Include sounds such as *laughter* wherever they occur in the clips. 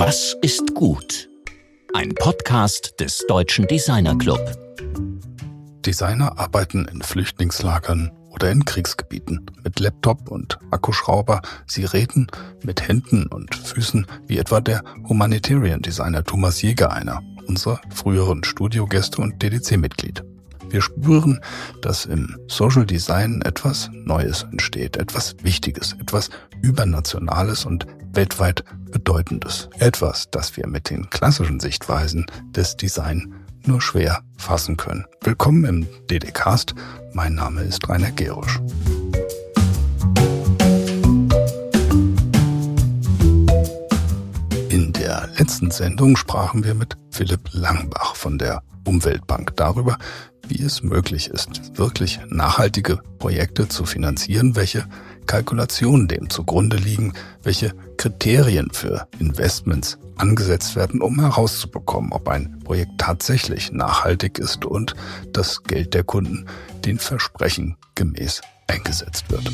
Was ist gut? Ein Podcast des Deutschen Designer Club. Designer arbeiten in Flüchtlingslagern oder in Kriegsgebieten mit Laptop und Akkuschrauber. Sie reden mit Händen und Füßen, wie etwa der Humanitarian Designer Thomas Jäger einer, unserer früheren Studiogäste und DDC-Mitglied. Wir spüren, dass im Social Design etwas Neues entsteht, etwas Wichtiges, etwas Übernationales und weltweit Bedeutendes. Etwas, das wir mit den klassischen Sichtweisen des Design nur schwer fassen können. Willkommen im DDcast. Mein Name ist Rainer Gerusch. In der letzten Sendung sprachen wir mit Philipp Langbach von der Umweltbank darüber, wie es möglich ist, wirklich nachhaltige Projekte zu finanzieren, welche Kalkulationen dem zugrunde liegen, welche Kriterien für Investments angesetzt werden, um herauszubekommen, ob ein Projekt tatsächlich nachhaltig ist und das Geld der Kunden den Versprechen gemäß eingesetzt wird.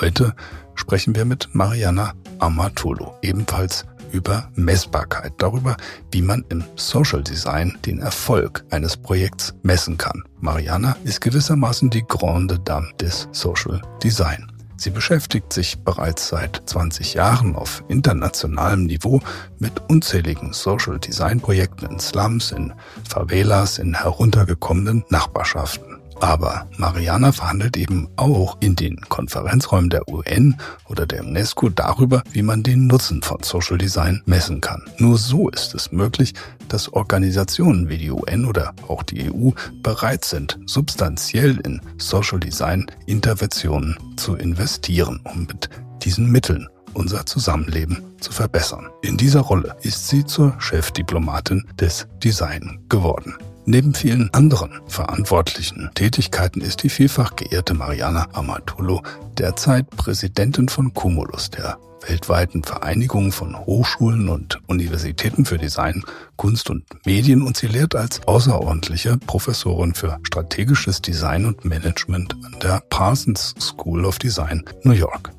Heute sprechen wir mit Mariana Amatolo, ebenfalls über Messbarkeit, darüber, wie man im Social Design den Erfolg eines Projekts messen kann. Mariana ist gewissermaßen die Grande Dame des Social Design. Sie beschäftigt sich bereits seit 20 Jahren auf internationalem Niveau mit unzähligen Social Design Projekten in Slums, in Favelas, in heruntergekommenen Nachbarschaften. Aber Mariana verhandelt eben auch in den Konferenzräumen der UN oder der UNESCO darüber, wie man den Nutzen von Social Design messen kann. Nur so ist es möglich, dass Organisationen wie die UN oder auch die EU bereit sind, substanziell in Social Design Interventionen zu investieren, um mit diesen Mitteln unser Zusammenleben zu verbessern. In dieser Rolle ist sie zur Chefdiplomatin des Design geworden. Neben vielen anderen verantwortlichen Tätigkeiten ist die vielfach geehrte Mariana Amatolo derzeit Präsidentin von Cumulus, der weltweiten Vereinigung von Hochschulen und Universitäten für Design, Kunst und Medien und sie lehrt als außerordentliche Professorin für strategisches Design und Management an der Parsons School of Design New York.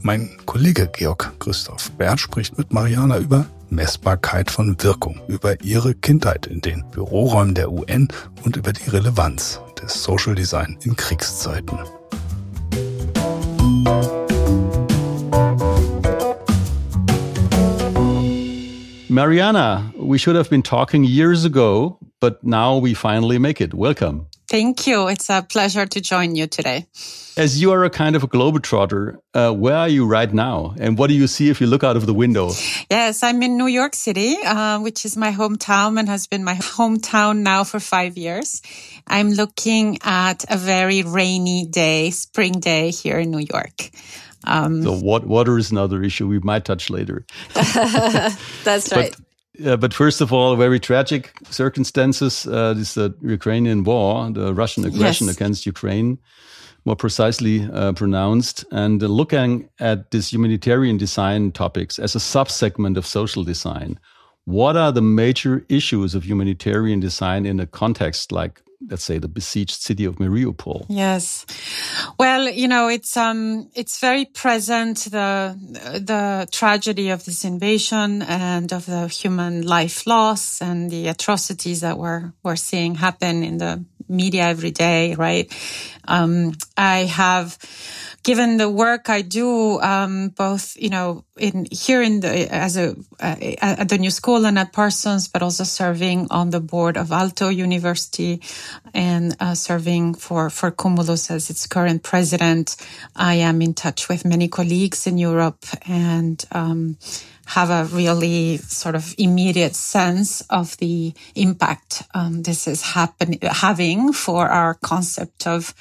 Mein Kollege Georg Christoph Bert spricht mit Mariana über Messbarkeit von Wirkung, über ihre Kindheit in den Büroräumen der UN und über die Relevanz des Social Design in Kriegszeiten. Mariana, we should have been talking years ago, but now we finally make it. Welcome. Thank you. It's a pleasure to join you today. As you are a kind of a globetrotter, uh, where are you right now? And what do you see if you look out of the window? Yes, I'm in New York City, uh, which is my hometown and has been my hometown now for five years. I'm looking at a very rainy day, spring day here in New York. Um, so what, water is another issue we might touch later. *laughs* That's *laughs* right. But, uh, but first of all, very tragic circumstances. Uh, this the Ukrainian war, the Russian aggression yes. against Ukraine, more precisely uh, pronounced, and looking at this humanitarian design topics as a subsegment of social design. What are the major issues of humanitarian design in a context like let's say the besieged city of Mariupol. Yes. Well, you know, it's um it's very present the the tragedy of this invasion and of the human life loss and the atrocities that we're we're seeing happen in the media every day, right? Um I have given the work I do, um, both you know in here in the as a uh, at the new school and at Parsons, but also serving on the board of Aalto University and uh, serving for for Cumulus as its current president. I am in touch with many colleagues in Europe and. Um, have a really sort of immediate sense of the impact um, this is happen- having for our concept of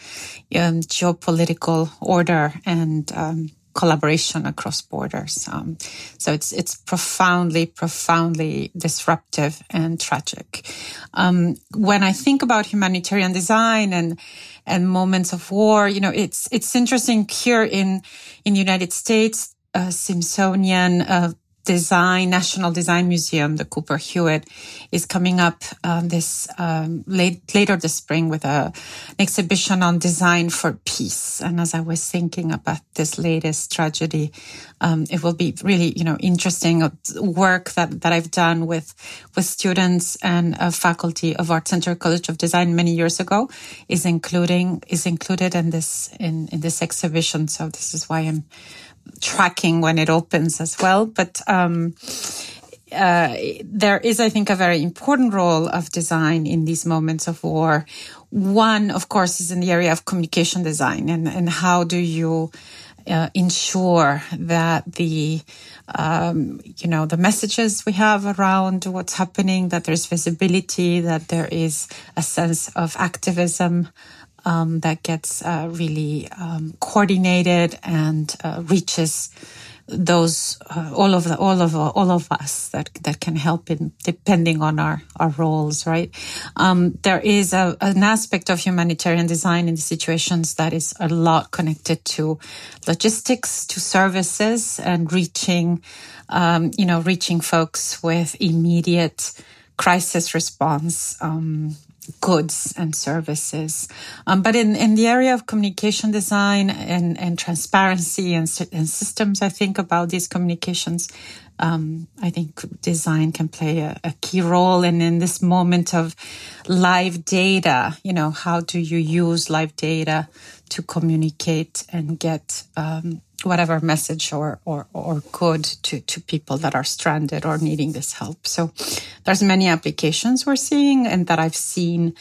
um, geopolitical order and um, collaboration across borders. Um, so it's it's profoundly, profoundly disruptive and tragic. Um, when I think about humanitarian design and and moments of war, you know, it's it's interesting here in in the United States. Uh, Smithsonian uh, design, National Design Museum, the Cooper Hewitt, is coming up um, this um, late, later this spring with a, an exhibition on design for peace. And as I was thinking about this latest tragedy, um, it will be really, you know, interesting work that, that I've done with with students and faculty of Art Center College of Design many years ago is including is included in this in in this exhibition. So this is why I'm tracking when it opens as well. But um, uh, there is, I think, a very important role of design in these moments of war. One, of course, is in the area of communication design and, and how do you uh, ensure that the um, you know the messages we have around what's happening that there's visibility that there is a sense of activism um, that gets uh, really um, coordinated and uh, reaches those uh, all of the all of all of us that that can help in depending on our our roles right? Um, there is a, an aspect of humanitarian design in the situations that is a lot connected to logistics to services and reaching um, you know reaching folks with immediate crisis response um, goods and services. Um, but in, in the area of communication design and, and transparency and, and systems, I think about these communications. Um, I think design can play a, a, key role. And in this moment of live data, you know, how do you use live data to communicate and get um, whatever message or, or, or good to, to people that are stranded or needing this help. So there's many applications we're seeing and that I've seen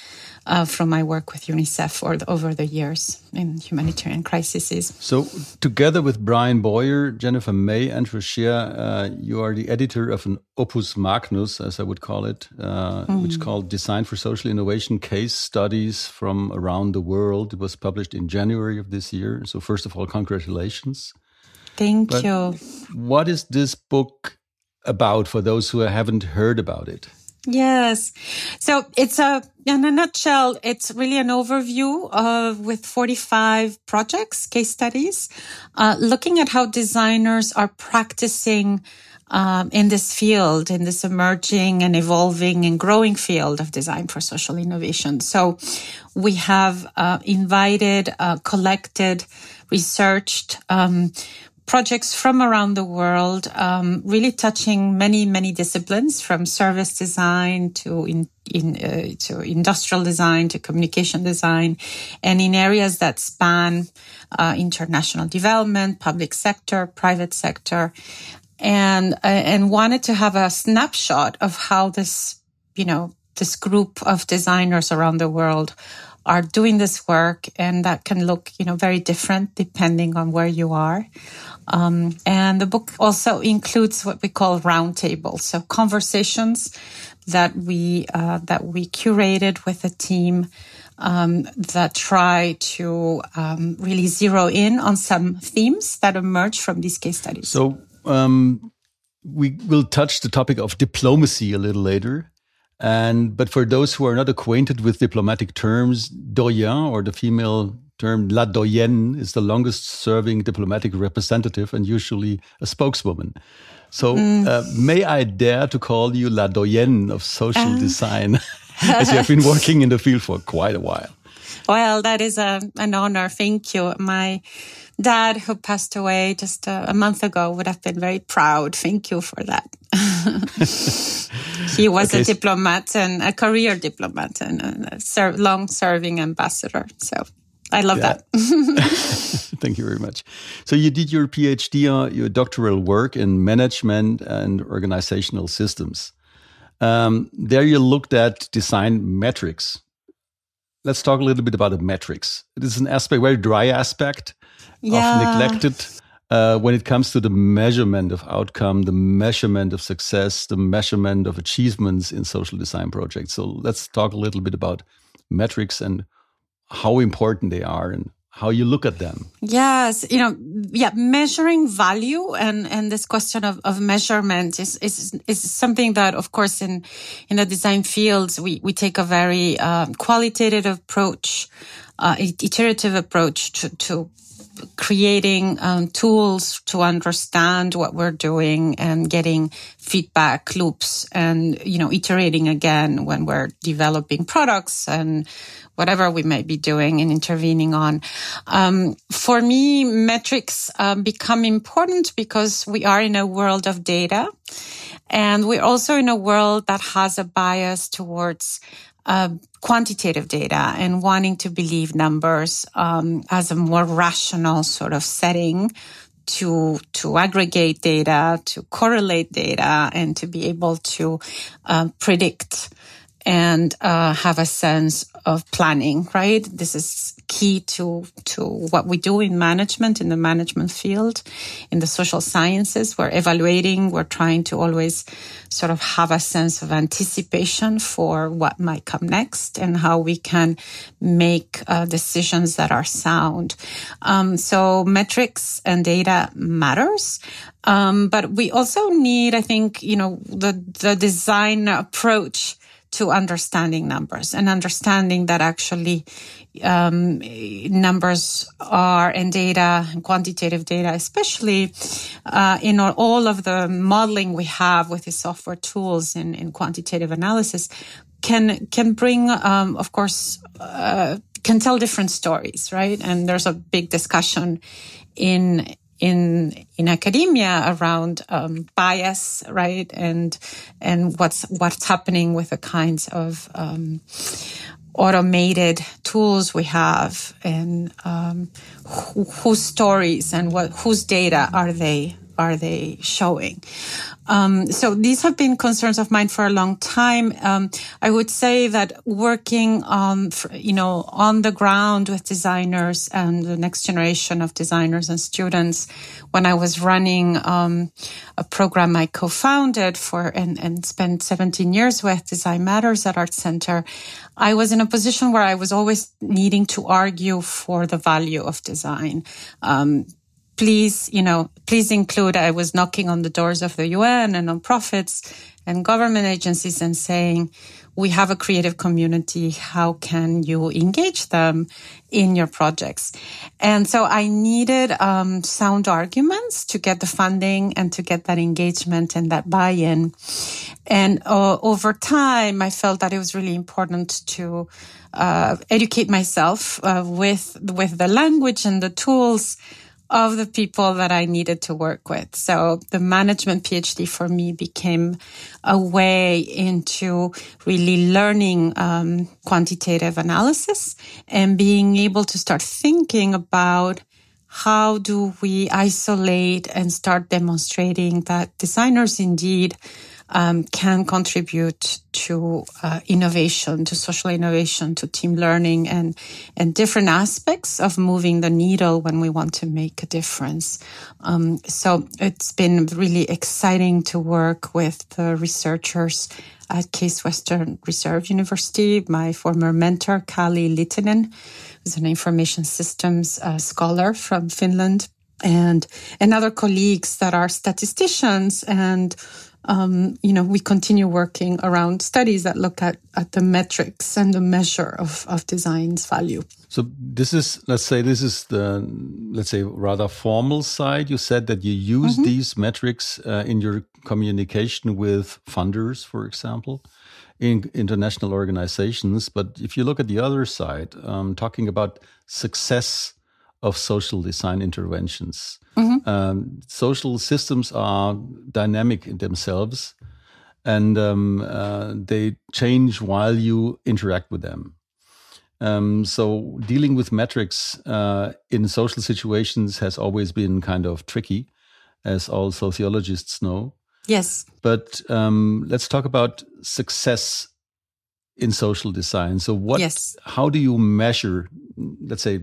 uh, from my work with UNICEF or the, over the years in humanitarian crises. So together with Bryan Boyer, Jennifer May, Andrew Shea, uh, you are the editor of an opus magnus, as I would call it, uh, mm. which is called Design for Social Innovation Case Studies from Around the World. It was published in January of this year. So first of all, congratulations. Thank but you. What is this book about for those who haven't heard about it? Yes. So it's a, in a nutshell, it's really an overview of with 45 projects, case studies, uh, looking at how designers are practicing um, in this field, in this emerging and evolving and growing field of design for social innovation. So we have uh, invited, uh, collected, researched um, projects from around the world, um, really touching many, many disciplines from service design to in, in uh, to industrial design to communication design, and in areas that span uh, international development, public sector, private sector, and uh, and wanted to have a snapshot of how this, you know, this group of designers around the world are doing this work and that can look you know very different depending on where you are um, and the book also includes what we call roundtables, so conversations that we uh, that we curated with a team um, that try to um, really zero in on some themes that emerge from these case studies. So um, we will touch the topic of diplomacy a little later. And but for those who are not acquainted with diplomatic terms, doyen or the female term la doyenne is the longest serving diplomatic representative and usually a spokeswoman. So, mm. uh, may I dare to call you la doyenne of social uh. design, *laughs* *laughs* as you have been working in the field for quite a while? Well, that is a, an honor. Thank you. My dad, who passed away just a, a month ago, would have been very proud. Thank you for that. *laughs* he was okay. a diplomat and a career diplomat and a long serving ambassador. So I love yeah. that. *laughs* *laughs* Thank you very much. So you did your PhD, uh, your doctoral work in management and organizational systems. Um, there you looked at design metrics. Let's talk a little bit about the metrics. It is an aspect, very dry aspect, yeah. often neglected uh, when it comes to the measurement of outcome, the measurement of success, the measurement of achievements in social design projects. So let's talk a little bit about metrics and how important they are and how you look at them. Yes, you know, yeah, measuring value and and this question of, of measurement is, is is something that, of course, in in the design fields we we take a very uh, qualitative approach, uh, iterative approach to to creating um, tools to understand what we're doing and getting feedback loops and you know iterating again when we're developing products and whatever we might be doing and intervening on. Um, for me, metrics um, become important because we are in a world of data. And we're also in a world that has a bias towards uh, quantitative data and wanting to believe numbers um, as a more rational sort of setting to to aggregate data, to correlate data, and to be able to uh, predict and uh, have a sense of planning, right? This is key to, to what we do in management, in the management field, in the social sciences. We're evaluating, we're trying to always sort of have a sense of anticipation for what might come next and how we can make uh, decisions that are sound. Um, so metrics and data matters. Um, but we also need, I think, you know, the, the design approach to understanding numbers and understanding that actually um, numbers are and data and quantitative data, especially uh, in all of the modeling we have with the software tools in, in quantitative analysis, can can bring, um, of course, uh, can tell different stories, right? And there's a big discussion in in in academia around um, bias, right, and and what's what's happening with the kinds of um, automated tools we have, and um, whose stories and what whose data are they are they showing? Um, so these have been concerns of mine for a long time. Um, I would say that working, um, for, you know, on the ground with designers and the next generation of designers and students, when I was running um, a program I co-founded for and, and spent 17 years with Design Matters at Art Center, I was in a position where I was always needing to argue for the value of design. Um, please, you know, please include, I was knocking on the doors of the UN and nonprofits and government agencies and saying, we have a creative community. How can you engage them in your projects? And so I needed um, sound arguments to get the funding and to get that engagement and that buy-in. And uh, over time, I felt that it was really important to uh, educate myself uh, with with the language and the tools of the people that I needed to work with. So the management PhD for me became a way into really learning um, quantitative analysis and being able to start thinking about how do we isolate and start demonstrating that designers indeed um, can contribute to uh, innovation, to social innovation, to team learning, and and different aspects of moving the needle when we want to make a difference. Um, so it's been really exciting to work with the researchers at Case Western Reserve University. My former mentor, Kalle Lyytinen, who's an information systems uh, scholar from Finland and and other colleagues that are statisticians and um, you know, we continue working around studies that look at, at the metrics and the measure of, of design's value. So this is, let's say, this is the, let's say, rather formal side. You said that you use mm -hmm. these metrics uh, in your communication with funders, for example, in international organizations. But if you look at the other side, um, talking about success of social design interventions. Mm-hmm. Um, social systems are dynamic in themselves and um, uh, they change while you interact with them. Um, so dealing with metrics uh, in social situations has always been kind of tricky, as all sociologists know. Yes. But um, let's talk about success in social design. So what yes. how do you measure let's say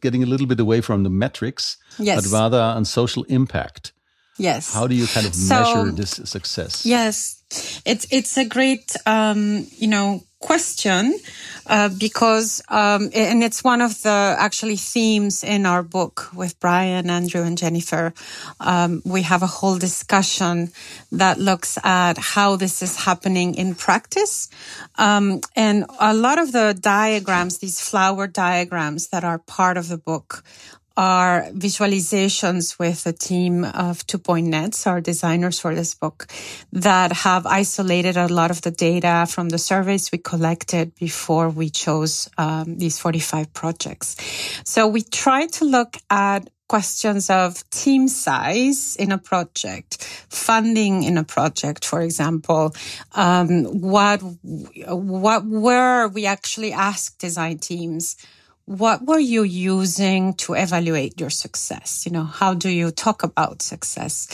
getting a little bit away from the metrics yes. but rather on social impact? Yes. How do you kind of so, measure this success? Yes. It's it's a great um, you know question uh, because um, and it's one of the actually themes in our book with Bryan, Andrew, and Jennifer. Um, we have a whole discussion that looks at how this is happening in practice, um, and a lot of the diagrams, these flower diagrams that are part of the book, are visualizations with a team of TwoPoints.Net, our designers for this book, that have isolated a lot of the data from the surveys we collected before we chose um, these 45 projects. So we try to look at questions of team size in a project, funding in a project, for example, um, what, what, where we actually ask design teams, what were you using to evaluate your success? You know, how do you talk about success?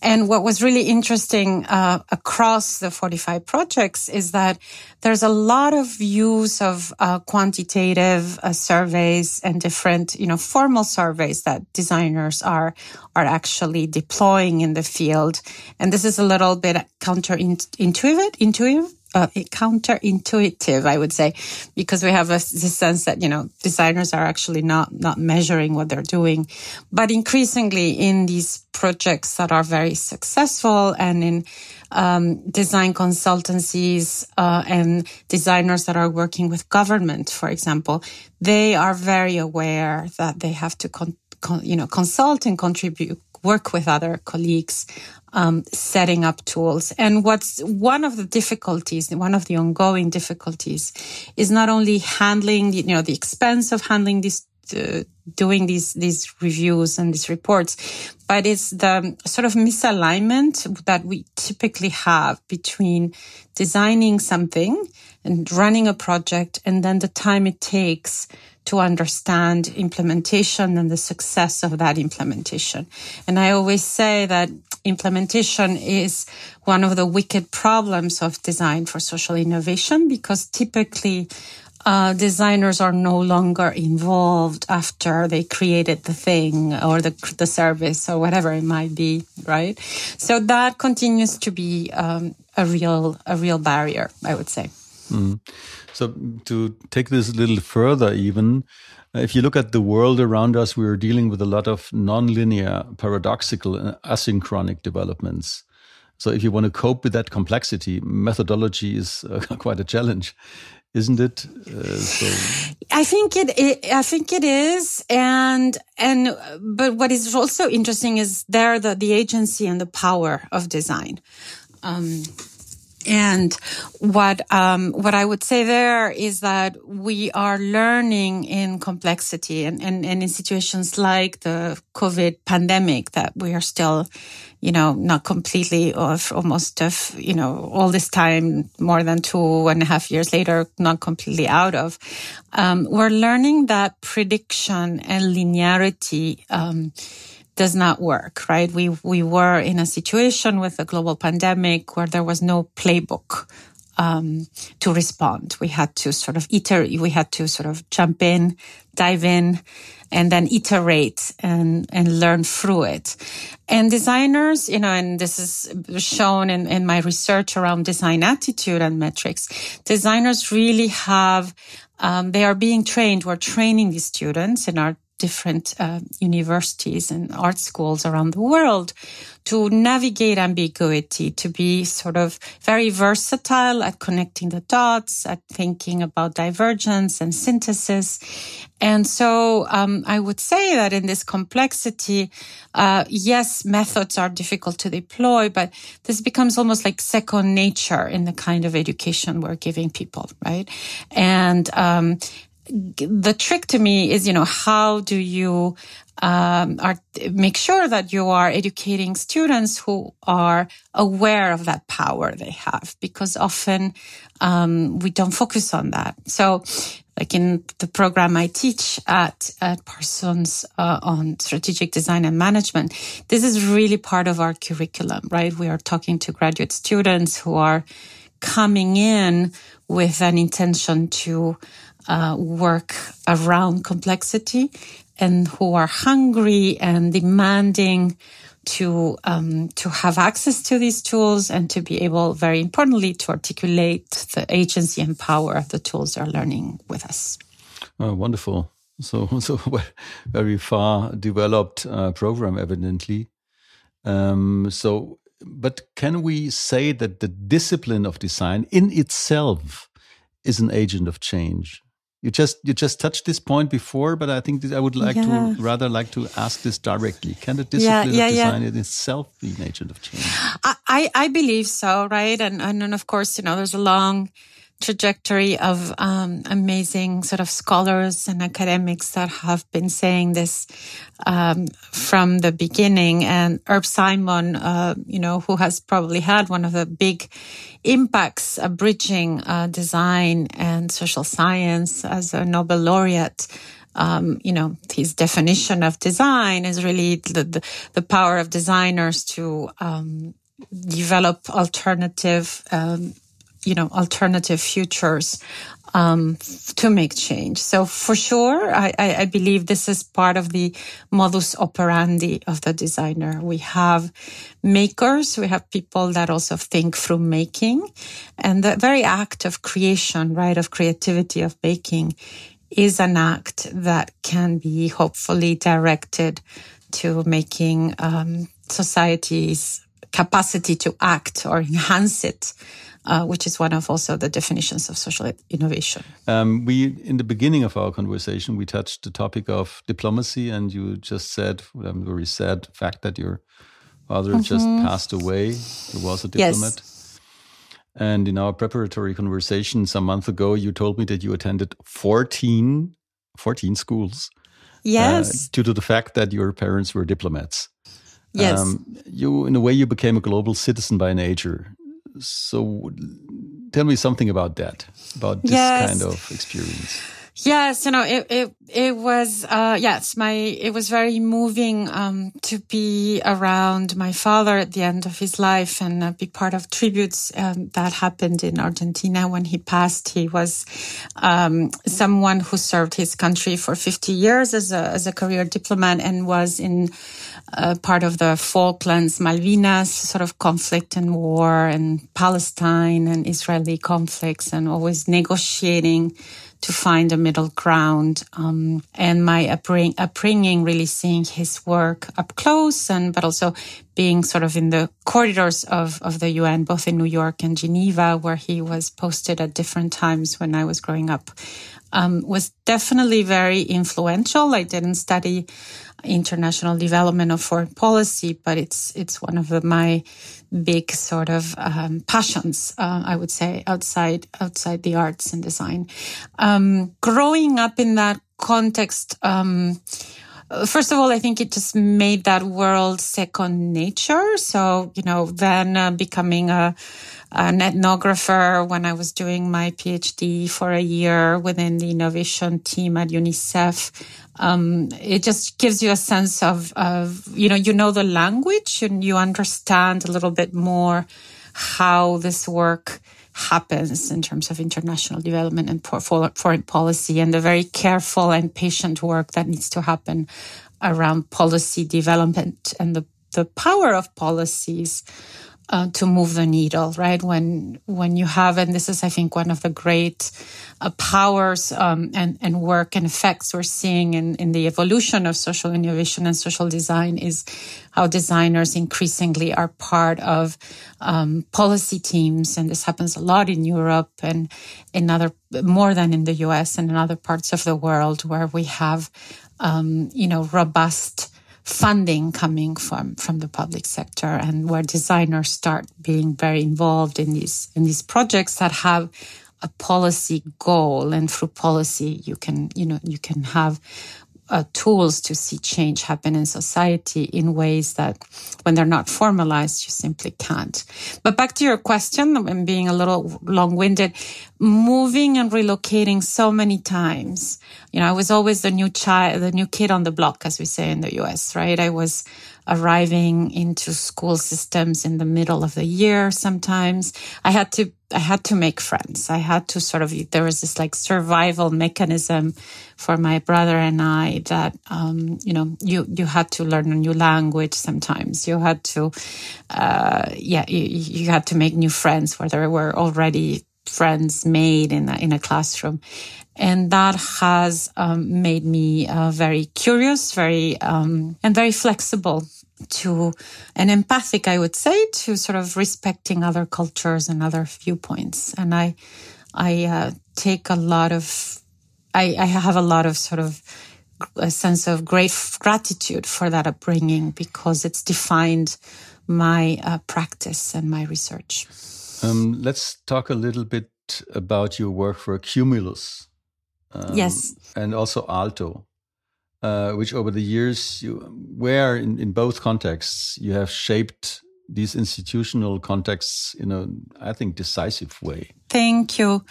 And what was really interesting uh, across the 45 projects is that there's a lot of use of uh, quantitative uh, surveys and different, you know, formal surveys that designers are are actually deploying in the field. And this is a little bit counterintuitive, intuitive, uh, counterintuitive, I would say, because we have a, sense that you know designers are actually not not measuring what they're doing, but increasingly in these projects that are very successful and in um, design consultancies uh, and designers that are working with government, for example, they are very aware that they have to con- con- you know consult and contribute work with other colleagues um, setting up tools. And what's one of the difficulties, one of the ongoing difficulties, is not only handling, you know, the expense of handling these, uh, doing these these reviews and these reports, but it's the sort of misalignment that we typically have between designing something and running a project, and then the time it takes to understand implementation and the success of that implementation. And I always say that implementation is one of the wicked problems of design for social innovation because typically uh, designers are no longer involved after they created the thing or the, the service or whatever it might be, right? So that continues to be um, a real a real barrier, I would say. Mm. So to take this a little further, even uh, if you look at the world around us, we're dealing with a lot of nonlinear, paradoxical, and asynchronic developments. So if you want to cope with that complexity, methodology is uh, *laughs* quite a challenge, isn't it? Uh, so I think it, it, I think it is, and and but what is also interesting is there the the agency and the power of design. Um, and what um, what I would say there is that we are learning in complexity and, and, and in situations like the COVID pandemic that we are still, you know, not completely of almost of, you know, all this time, more than two and a half years later, not completely out of. Um, we're learning that prediction and linearity um, does not work, right? We, we were in a situation with a global pandemic where there was no playbook. Um, to respond, we had to sort of iterate. We had to sort of jump in, dive in, and then iterate and and learn through it. And designers, you know, and this is shown in, in my research around design attitude and metrics. Designers really have um, they are being trained. We're training these students in our different uh, universities and art schools around the world to navigate ambiguity, to be sort of very versatile at connecting the dots, at thinking about divergence and synthesis. And so um, I would say that in this complexity, uh, yes, methods are difficult to deploy, but this becomes almost like second nature in the kind of education we're giving people, right? And um, the trick to me is, you know, how do you um, are, make sure that you are educating students who are aware of that power they have, because often um, we don't focus on that. So, like in the program I teach at at Parsons uh, on strategic design and management, this is really part of our curriculum, right? We are talking to graduate students who are coming in with an intention to uh, work around complexity and who are hungry and demanding to um, to have access to these tools and to be able, very importantly, to articulate the agency and power of the tools they're learning with us. Oh, wonderful! So, *laughs* so very far developed uh, program, evidently. Um, so, but can we say that the discipline of design in itself is an agent of change? You just you just touched this point before, but I think I would like yeah. to rather like to ask this directly. Can the discipline yeah, yeah, of design in itself be an agent of change? I, I believe so, right? And and then of course, you know, there's a long trajectory of um, amazing sort of scholars and academics that have been saying this um, from the beginning. And Herb Simon, uh, you know, who has probably had one of the big impacts of bridging uh, design and social science as a Nobel laureate. Um, you know, his definition of design is really the, the, the power of designers to um, develop alternative um, you know, alternative futures um, to make change. So for sure, I, I, believe this is part of the modus operandi of the designer. We have makers, we have people that also think through making, and the very act of creation, right, of creativity of making, is an act that can be hopefully directed to making um, society's capacity to act or enhance it uh, which is one of also the definitions of social innovation. Um, we, in the beginning of our conversation, we touched the topic of diplomacy, and you just said, um, very sad fact that your father mm -hmm. just passed away. He was a diplomat. Yes. And in our preparatory conversation some month ago, you told me that you attended 14, 14 schools. Uh, yes. Uh, due to the fact that your parents were diplomats. Yes. Um, you, in a way, you became a global citizen by nature so tell me something about that, about this yes. kind of experience. Yes, you know, it, it, it was, uh, yes, my, it was very moving, um, to be around my father at the end of his life and uh, be part of tributes, um, that happened in Argentina when he passed. He was, um, someone who served his country for 50 years as a, as a career diplomat and was in, uh, part of the Falklands, Malvinas sort of conflict and war and Palestine and Israeli conflicts and always negotiating to find a middle ground. Um, and my upbring- upbringing, really seeing his work up close and, but also being sort of in the corridors of, of the UN, both in New York and Geneva, where he was posted at different times when I was growing up, um, was definitely very influential. I didn't study international development or foreign policy, but it's it's one of my big sort of um, passions. Uh, I would say outside outside the arts and design. Um, growing up in that context. Um, first of all, I think it just made that world second nature. So, you know, then uh, becoming a, an ethnographer when I was doing my PhD for a year within the innovation team at UNICEF. Um, it just gives you a sense of, of, you know, you know the language and you understand a little bit more how this work happens in terms of international development and foreign policy and the very careful and patient work that needs to happen around policy development and the, the power of policies uh, to move the needle, right? When when you have, and this is, I think, one of the great uh, powers um, and and work and effects we're seeing in in the evolution of social innovation and social design is how designers increasingly are part of um, policy teams, and this happens a lot in Europe and in other more than in the U.S. and in other parts of the world where we have, um, you know, robust funding coming from from the public sector and where designers start being very involved in these in these projects that have a policy goal. And through policy you can you know you can have uh, tools to see change happen in society in ways that when they're not formalized, you simply can't. But back to your question, and being a little long winded, moving and relocating so many times. You know, I was always the new child, the new kid on the block, as we say in the US, right? I was arriving into school systems in the middle of the year sometimes. I had to I had to make friends. I had to sort of, there was this like survival mechanism for my brother and I that, um, you know, you, you had to learn a new language sometimes. You had to, uh, yeah, you, you had to make new friends where there were already friends made in a, in a classroom. And that has um, made me uh, very curious, very, um, and very flexible to and empathic, I would say, to sort of respecting other cultures and other viewpoints. And I, I uh, take a lot of I, I have a lot of sort of a sense of great gratitude for that upbringing because it's defined my uh, practice and my research. Um, let's talk a little bit about your work for Cumulus. Um, yes. And also Aalto, uh, which over the years, you, where in, in both contexts, you have shaped these institutional contexts in a, I think, decisive way. Thank you.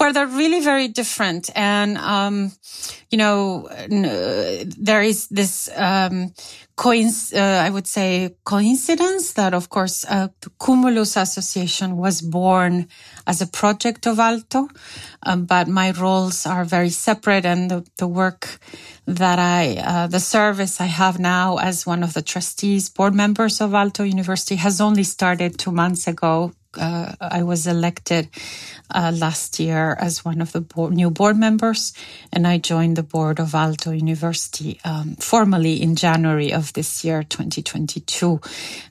Well, they're really very different. And, um, you know, there is this, um, coinc- uh, I would say coincidence that, of course, uh, the Cumulus Association was born as a project of Aalto. um, but my roles are very separate and the, the work that I, uh, the service I have now as one of the trustees, board members of Aalto University has only started two months ago uh, I was elected uh, last year as one of the board, new board members, and I joined the board of Aalto University um, formally in January of this year, 2022.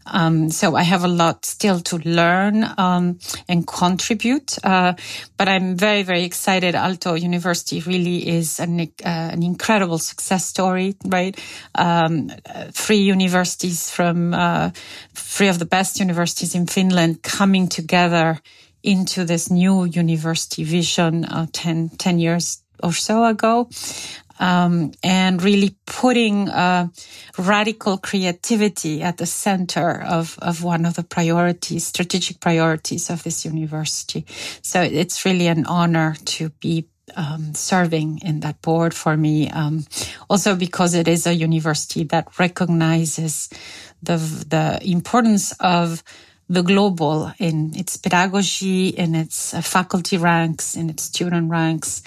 Um, so I have a lot still to learn um, and contribute, uh, but I'm very, very excited. Aalto University really is an, uh, an incredible success story, right? Um, three universities from uh, three of the best universities in Finland coming together into this new university vision uh, 10, 10 years or so ago. Um, and really putting uh, radical creativity at the center of, of one of the priorities, strategic priorities of this university. So it's really an honor to be um, serving in that board for me. Um, also because it is a university that recognizes the the importance of the global in its pedagogy, in its uh, faculty ranks, in its student ranks.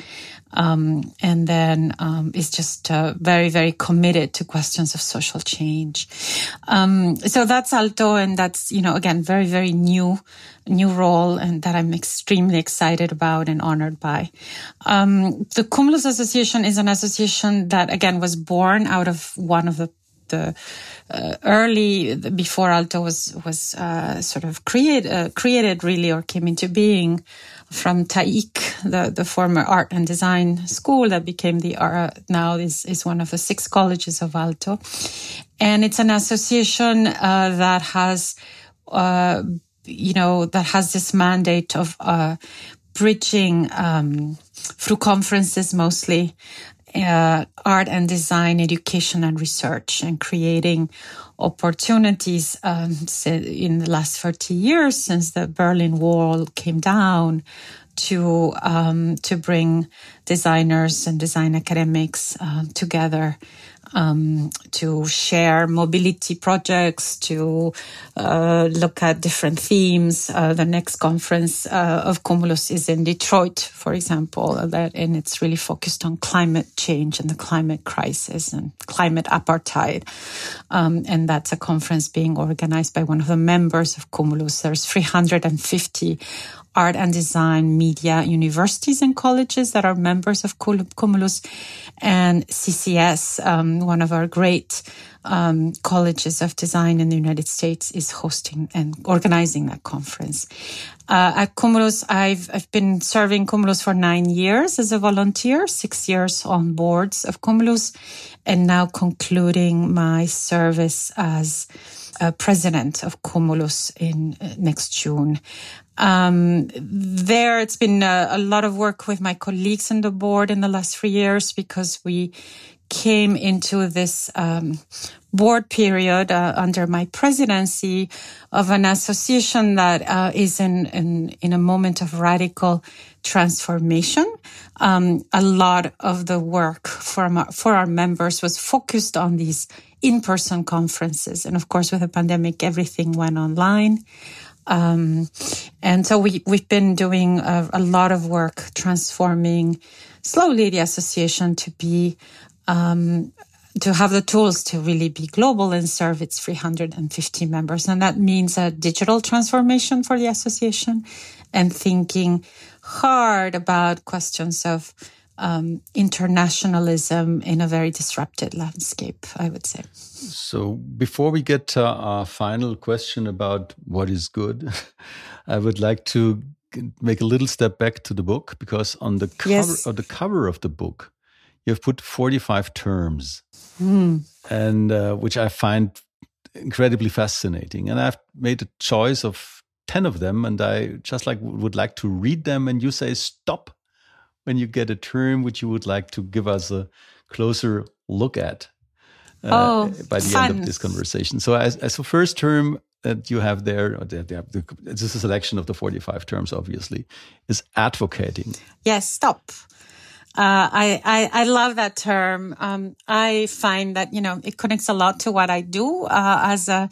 Um, and then um, is just uh, very, very committed to questions of social change. Um, so that's Aalto, and that's you know again very, very new, new role, and that I'm extremely excited about and honored by. Um, the Cumulus Association is an association that again was born out of one of the the uh, early before Aalto was was uh, sort of created uh, created really or came into being from TaiK, the the former art and design school that became the uh, now is is one of the six colleges of Aalto, and it's an association uh, that has uh, you know that has this mandate of bridging um, through conferences mostly uh, art and design education and research and creating opportunities um, in the last 30 years since the Berlin Wall came down to um, to bring designers and design academics uh, together um, to share mobility projects, to uh, look at different themes. Uh, the next conference uh, of Cumulus is in Detroit, for example, that, and it's really focused on climate change and the climate crisis and climate apartheid. Um, and that's a conference being organized by one of the members of Cumulus. There's 350 art and design media universities and colleges that are members of Cumulus and CCS, um, one of our great um, colleges of design in the United States is hosting and organizing that conference. Uh, at Cumulus, I've, I've been serving Cumulus for nine years as a volunteer, six years on boards of Cumulus, and now concluding my service as uh, president of Cumulus in uh, next June. Um, there, it's been a, a, lot of work with my colleagues on the board in the last three years because we came into this um, board period uh, under my presidency of an association that uh, is in, in, in a moment of radical transformation. Um, a lot of the work for for our members was focused on these in-person conferences, and of course, with the pandemic, everything went online. Um, and so we, we've been doing a, a, lot of work transforming slowly the association to be, um, to have the tools to really be global and serve its 350 members. And that means a digital transformation for the association and thinking hard about questions of um, internationalism in a very disrupted landscape, I would say. So, before we get to our final question about what is good, *laughs* I would like to make a little step back to the book because on the cover yes. of the cover of the book, you have put 45 terms, mm. and uh, which I find incredibly fascinating. And I've made a choice of 10 of them, and I just like would like to read them. And you say stop when you get a term which you would like to give us a closer look at. Uh, oh, by the fun. end of this conversation. So, as, as the first term that you have there, or have the, it's a selection of the 45 terms, obviously, is advocating. Yes, stop. Uh, I, I, I love that term. Um, I find that you know it connects a lot to what I do uh, as a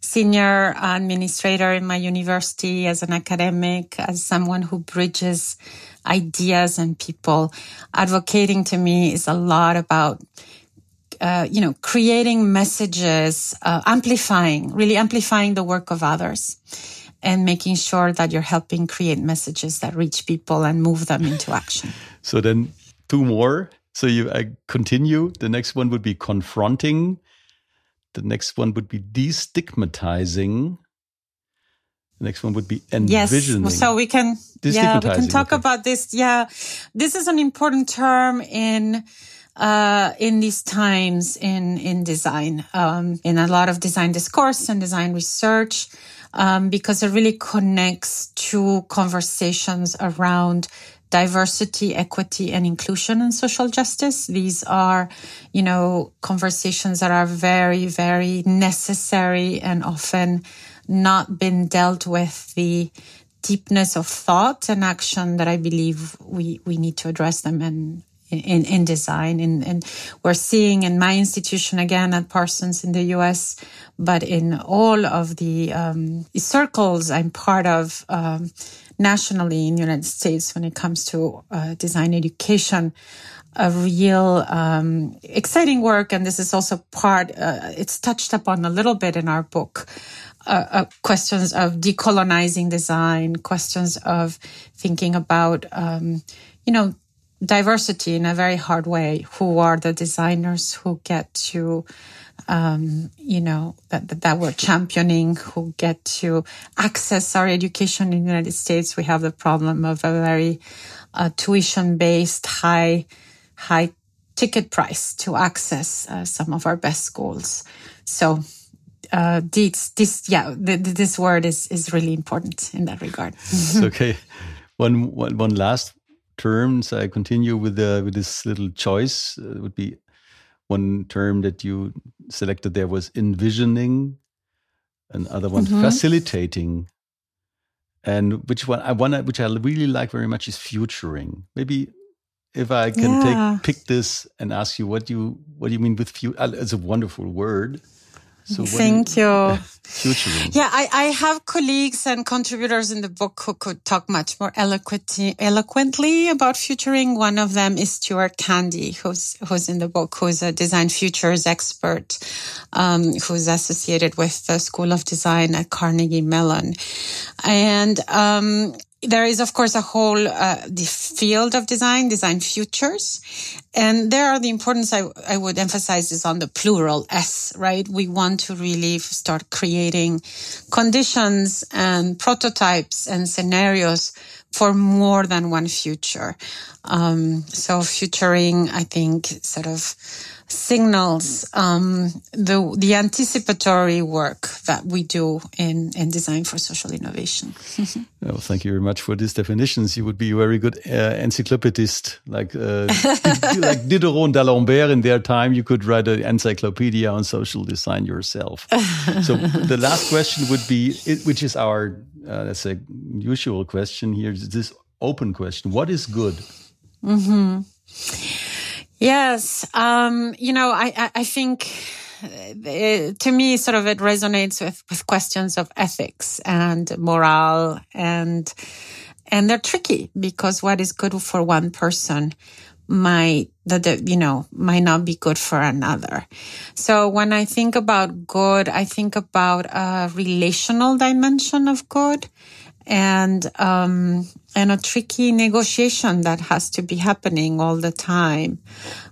senior administrator in my university, as an academic, as someone who bridges ideas and people. Advocating to me is a lot about uh, you know, creating messages, uh, amplifying, really amplifying the work of others and making sure that you're helping create messages that reach people and move them into action. So then two more. So you I continue. The next one would be confronting. The next one would be destigmatizing. The next one would be envisioning. Yes, so we can yeah we can talk okay. about this. Yeah, this is an important term in uh, in these times in in design, um, in a lot of design discourse and design research, um, because it really connects to conversations around diversity, equity, and inclusion and social justice. These are, you know, conversations that are very, very necessary and often not been dealt with the deepness of thought and action that I believe we, we need to address them and in, in design. And, and we're seeing in my institution again at Parsons in the US, but in all of the um, circles I'm part of um, nationally in the United States when it comes to uh, design education. A real um, exciting work, and this is also part. Uh, it's touched upon a little bit in our book. Uh, uh, questions of decolonizing design, questions of thinking about, um, you know, diversity in a very hard way. Who are the designers who get to, um, you know, that, that, that we're championing, who get to access our education in the United States? We have the problem of a very uh, tuition based high, high ticket price to access uh, some of our best schools. So, uh, this, this, yeah, this word is, is really important in that regard. *laughs* okay. One, one, one last term. So I continue with the with this little choice. Uh, would be one term that you selected there was envisioning, another one mm-hmm. facilitating, and which one I one which I really like very much is futuring. Maybe if I can yeah. take pick this and ask you what you what do you mean with future? Uh, it's a wonderful word. So Thank you. *laughs* yeah, I, I have colleagues and contributors in the book who could talk much more eloquently, eloquently about futuring. One of them is Stuart Candy, who's who's in the book, who's a design futures expert, um, who's associated with the School of Design at Carnegie Mellon, and um, there is, of course, a whole uh, the field of design, design futures, and there are the importance I, I would emphasize is on the plural S. Right, we want to really start creating conditions and prototypes and scenarios for more than one future. Um, so, futuring, I think, sort of signals um, the the anticipatory work that we do in in design for social innovation. *laughs* well, thank you very much for these definitions. You would be a very good uh, encyclopedist, like uh, *laughs* like Diderot and D'Alembert in their time. You could write an encyclopedia on social design yourself. so *laughs* the last question would be, which is our uh, let's say usual question here, this open question: What is good? Mm-hmm. Yes. Um, you know, I, I think it, uh, to me, sort of it resonates with, with questions of ethics and morale and, and they're tricky because what is good for one person might that you know might not be good for another so when i think about good i think about a relational dimension of good and um, and a tricky negotiation that has to be happening all the time.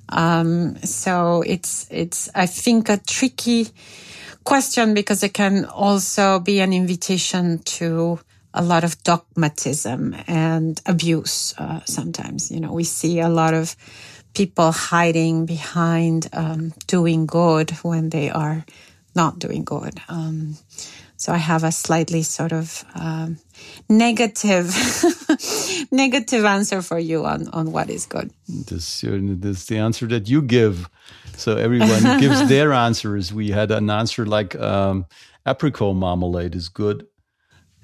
Um, so it's it's I think a tricky question because it can also be an invitation to a lot of dogmatism and abuse. Uh, sometimes, you know, we see a lot of people hiding behind um, doing good when they are not doing good. Um, so I have a slightly sort of um, negative, *laughs* negative answer for you on on what is good. This, this is the answer that you give. So everyone *laughs* gives their answers. We had an answer like um, apricot marmalade is good,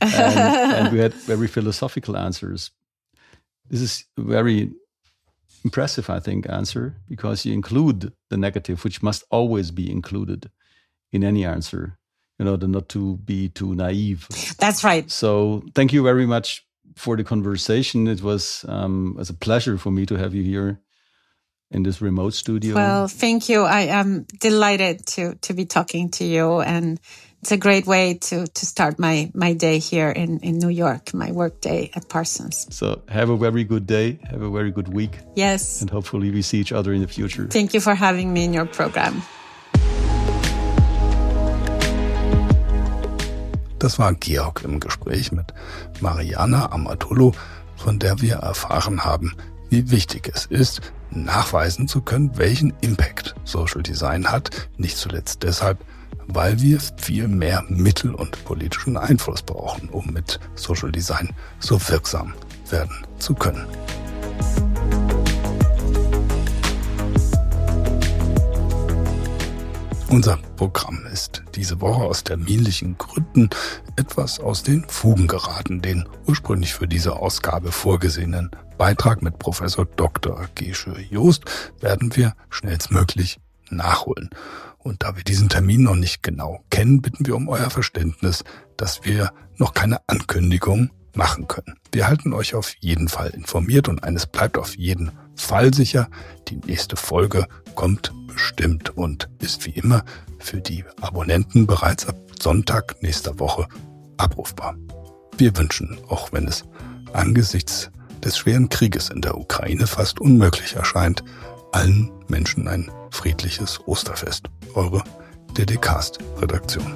and, *laughs* and we had very philosophical answers. This is very impressive, I think, answer because you include the negative, which must always be included in any answer in order not to be too naive. That's right. So thank you very much for the conversation. It was um, was a pleasure for me to have you here in this remote studio. Well, thank you. I am delighted to to be talking to you and it's a great way to to start my my day here in in New York, my work day at Parsons. So have a very good day, have a very good week. Yes. And hopefully we see each other in the future. Thank you for having me in your program. Das war Georg im Gespräch mit Mariana Amatolo, von der wir erfahren haben, wie wichtig es ist, nachweisen zu können, welchen Impact Social Design hat, nicht zuletzt deshalb, weil wir viel mehr Mittel und politischen Einfluss brauchen, um mit Social Design so wirksam werden zu können. Unser Programm ist diese Woche aus terminlichen Gründen etwas aus den Fugen geraten. Den ursprünglich für diese Ausgabe vorgesehenen Beitrag mit Professor Dr. Gesche Joost werden wir schnellstmöglich nachholen. Und da wir diesen Termin noch nicht genau kennen, bitten wir um euer Verständnis, dass wir noch keine Ankündigung machen können. Wir halten euch auf jeden Fall informiert und eines bleibt auf jeden Fall sicher. Die nächste Folge kommt bestimmt und ist wie immer für die Abonnenten bereits ab Sonntag nächster Woche abrufbar. Wir wünschen, auch wenn es angesichts des schweren Krieges in der Ukraine fast unmöglich erscheint, allen Menschen ein friedliches Osterfest. Eure DDcast-Redaktion.